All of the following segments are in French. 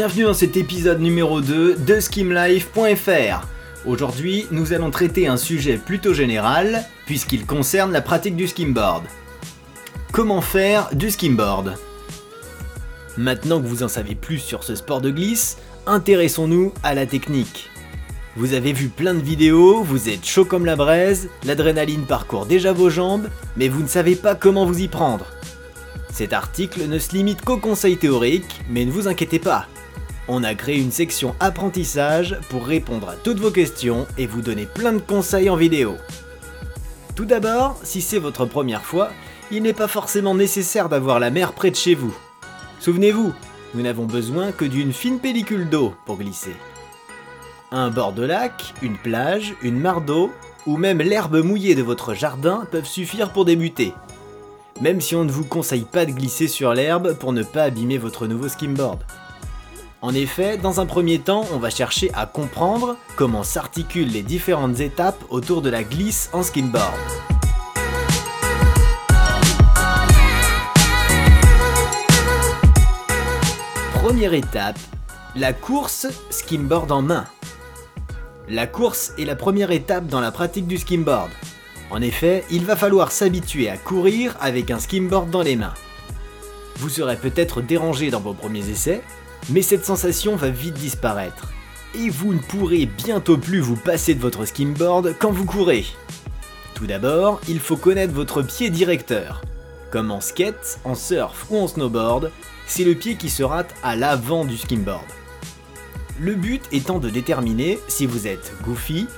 Bienvenue dans cet épisode numéro 2 de skimlife.fr. Aujourd'hui, nous allons traiter un sujet plutôt général, puisqu'il concerne la pratique du skimboard. Comment faire du skimboard? Maintenant que vous en savez plus sur ce sport de glisse, intéressons-nous à la technique. Vous avez vu plein de vidéos, vous êtes chaud comme la braise, l'adrénaline parcourt déjà vos jambes, mais vous ne savez pas comment vous y prendre. Cet article ne se limite qu'aux conseils théoriques, mais ne vous inquiétez pas. On a créé une section apprentissage pour répondre à toutes vos questions et vous donner plein de conseils en vidéo. Tout d'abord, si c'est votre première fois, il n'est pas forcément nécessaire d'avoir la mer près de chez vous. Souvenez-vous, nous n'avons besoin que d'une fine pellicule d'eau pour glisser. Un bord de lac, une plage, une mare d'eau, ou même l'herbe mouillée de votre jardin peuvent suffire pour débuter même si on ne vous conseille pas de glisser sur l'herbe pour ne pas abîmer votre nouveau skimboard. En effet, dans un premier temps, on va chercher à comprendre comment s'articulent les différentes étapes autour de la glisse en skimboard. Première étape, la course skimboard en main. La course est la première étape dans la pratique du skimboard. En effet, il va falloir s'habituer à courir avec un skimboard dans les mains. Vous serez peut-être dérangé dans vos premiers essais, mais cette sensation va vite disparaître. Et vous ne pourrez bientôt plus vous passer de votre skimboard quand vous courez. Tout d'abord, il faut connaître votre pied directeur. Comme en skate, en surf ou en snowboard, c'est le pied qui se rate à l'avant du skimboard. Le but étant de déterminer si vous êtes goofy,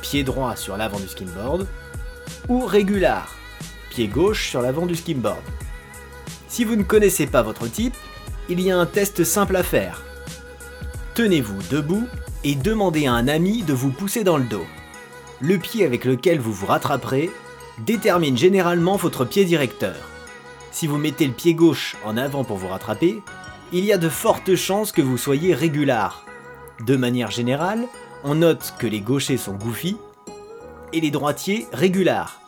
pied droit sur l'avant du skimboard, ou régular, pied gauche sur l'avant du skimboard. Si vous ne connaissez pas votre type, il y a un test simple à faire. Tenez-vous debout et demandez à un ami de vous pousser dans le dos. Le pied avec lequel vous vous rattraperez détermine généralement votre pied directeur. Si vous mettez le pied gauche en avant pour vous rattraper, il y a de fortes chances que vous soyez régular. De manière générale, on note que les gauchers sont goofy et les droitiers régulars.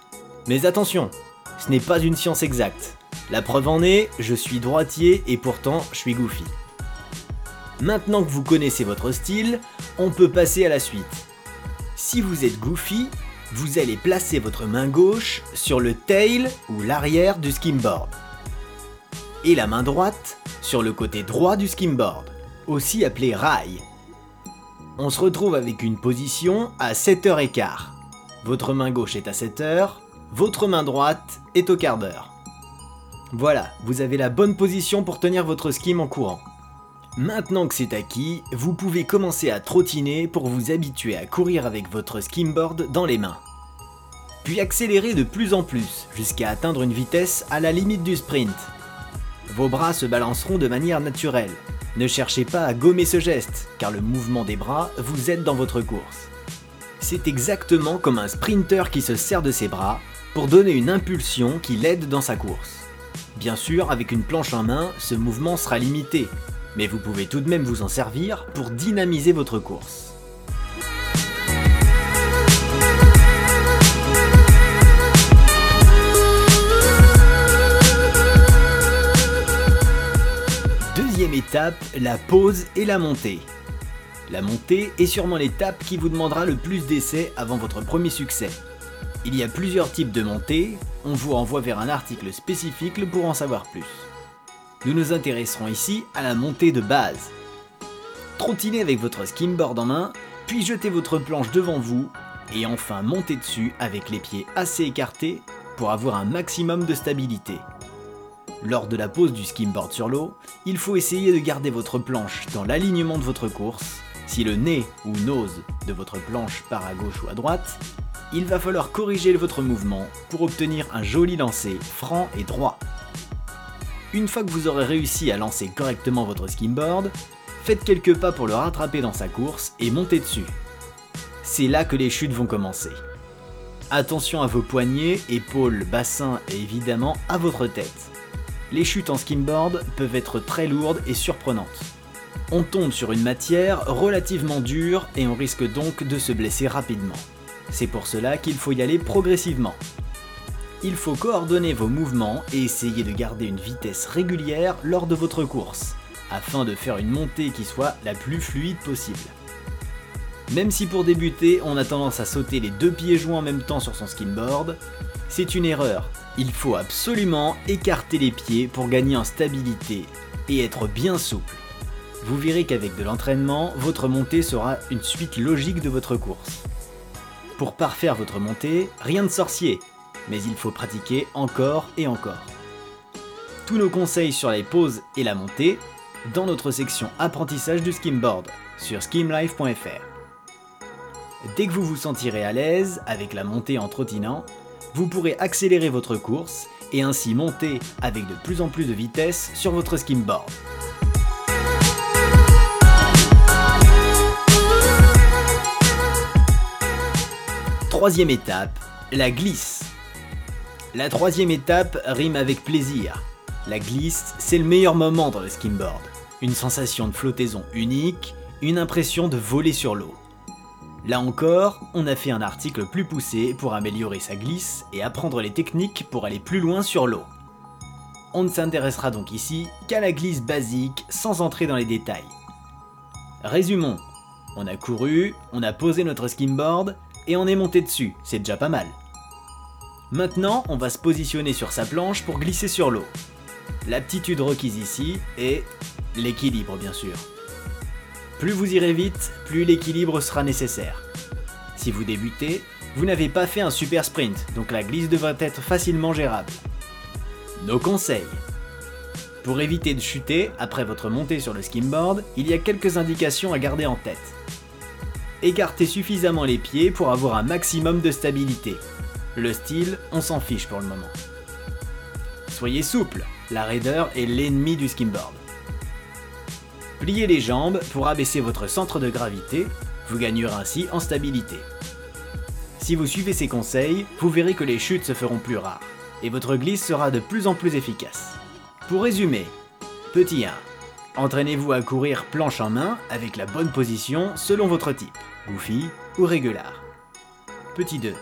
Mais attention, ce n'est pas une science exacte. La preuve en est, je suis droitier et pourtant je suis goofy. Maintenant que vous connaissez votre style, on peut passer à la suite. Si vous êtes goofy, vous allez placer votre main gauche sur le tail ou l'arrière du skimboard. Et la main droite sur le côté droit du skimboard, aussi appelé rail. On se retrouve avec une position à 7h15. Votre main gauche est à 7 heures, votre main droite est au quart d'heure. Voilà, vous avez la bonne position pour tenir votre skim en courant. Maintenant que c'est acquis, vous pouvez commencer à trottiner pour vous habituer à courir avec votre skimboard dans les mains. Puis accélérer de plus en plus jusqu'à atteindre une vitesse à la limite du sprint. Vos bras se balanceront de manière naturelle. Ne cherchez pas à gommer ce geste, car le mouvement des bras vous aide dans votre course c'est exactement comme un sprinter qui se sert de ses bras pour donner une impulsion qui l'aide dans sa course. Bien sûr, avec une planche en main, ce mouvement sera limité, mais vous pouvez tout de même vous en servir pour dynamiser votre course. Deuxième étape, la pause et la montée. La montée est sûrement l'étape qui vous demandera le plus d'essais avant votre premier succès. Il y a plusieurs types de montées, on vous renvoie vers un article spécifique pour en savoir plus. Nous nous intéresserons ici à la montée de base. Trottinez avec votre skimboard en main, puis jetez votre planche devant vous, et enfin montez dessus avec les pieds assez écartés pour avoir un maximum de stabilité. Lors de la pose du skimboard sur l'eau, il faut essayer de garder votre planche dans l'alignement de votre course si le nez ou nose de votre planche part à gauche ou à droite, il va falloir corriger votre mouvement pour obtenir un joli lancer franc et droit. Une fois que vous aurez réussi à lancer correctement votre skimboard, faites quelques pas pour le rattraper dans sa course et montez dessus. C'est là que les chutes vont commencer. Attention à vos poignets, épaules, bassins et évidemment à votre tête. Les chutes en skimboard peuvent être très lourdes et surprenantes on tombe sur une matière relativement dure et on risque donc de se blesser rapidement. C'est pour cela qu'il faut y aller progressivement. Il faut coordonner vos mouvements et essayer de garder une vitesse régulière lors de votre course. afin de faire une montée qui soit la plus fluide possible. Même si pour débuter on a tendance à sauter les deux pieds joints en même temps sur son skimboard, c'est une erreur. Il faut absolument écarter les pieds pour gagner en stabilité et être bien souple. Vous verrez qu'avec de l'entraînement, votre montée sera une suite logique de votre course. Pour parfaire votre montée, rien de sorcier, mais il faut pratiquer encore et encore. Tous nos conseils sur les pauses et la montée dans notre section apprentissage du skimboard sur skimlife.fr. Dès que vous vous sentirez à l'aise avec la montée en trottinant, vous pourrez accélérer votre course et ainsi monter avec de plus en plus de vitesse sur votre skimboard. Troisième étape, la glisse. La troisième étape rime avec plaisir. La glisse, c'est le meilleur moment dans le skimboard. Une sensation de flottaison unique, une impression de voler sur l'eau. Là encore, on a fait un article plus poussé pour améliorer sa glisse et apprendre les techniques pour aller plus loin sur l'eau. On ne s'intéressera donc ici qu'à la glisse basique sans entrer dans les détails. Résumons. On a couru, on a posé notre skimboard et on est monté dessus, c'est déjà pas mal. Maintenant, on va se positionner sur sa planche pour glisser sur l'eau. L'aptitude requise ici est l'équilibre bien sûr. Plus vous irez vite, plus l'équilibre sera nécessaire. Si vous débutez, vous n'avez pas fait un super sprint, donc la glisse devrait être facilement gérable. Nos conseils. Pour éviter de chuter après votre montée sur le skimboard, il y a quelques indications à garder en tête. Écartez suffisamment les pieds pour avoir un maximum de stabilité. Le style, on s'en fiche pour le moment. Soyez souple, la raideur est l'ennemi du skimboard. Pliez les jambes pour abaisser votre centre de gravité, vous gagnerez ainsi en stabilité. Si vous suivez ces conseils, vous verrez que les chutes se feront plus rares, et votre glisse sera de plus en plus efficace. Pour résumer, petit 1. Entraînez-vous à courir planche en main avec la bonne position selon votre type, goofy ou régular. Petit 2.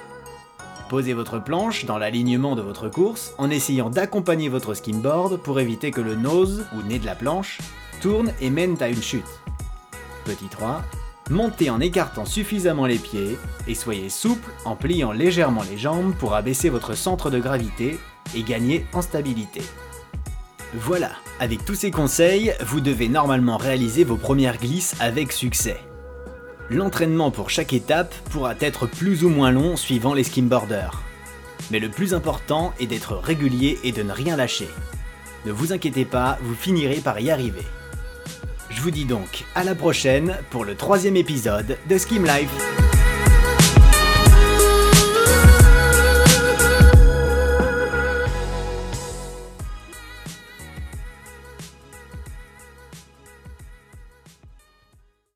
Posez votre planche dans l'alignement de votre course en essayant d'accompagner votre skimboard pour éviter que le nose ou nez de la planche tourne et mène à une chute. Petit 3. Montez en écartant suffisamment les pieds et soyez souple en pliant légèrement les jambes pour abaisser votre centre de gravité et gagner en stabilité. Voilà, avec tous ces conseils, vous devez normalement réaliser vos premières glisses avec succès. L'entraînement pour chaque étape pourra être plus ou moins long suivant les skimboarders. Mais le plus important est d'être régulier et de ne rien lâcher. Ne vous inquiétez pas, vous finirez par y arriver. Je vous dis donc à la prochaine pour le troisième épisode de Skim Life.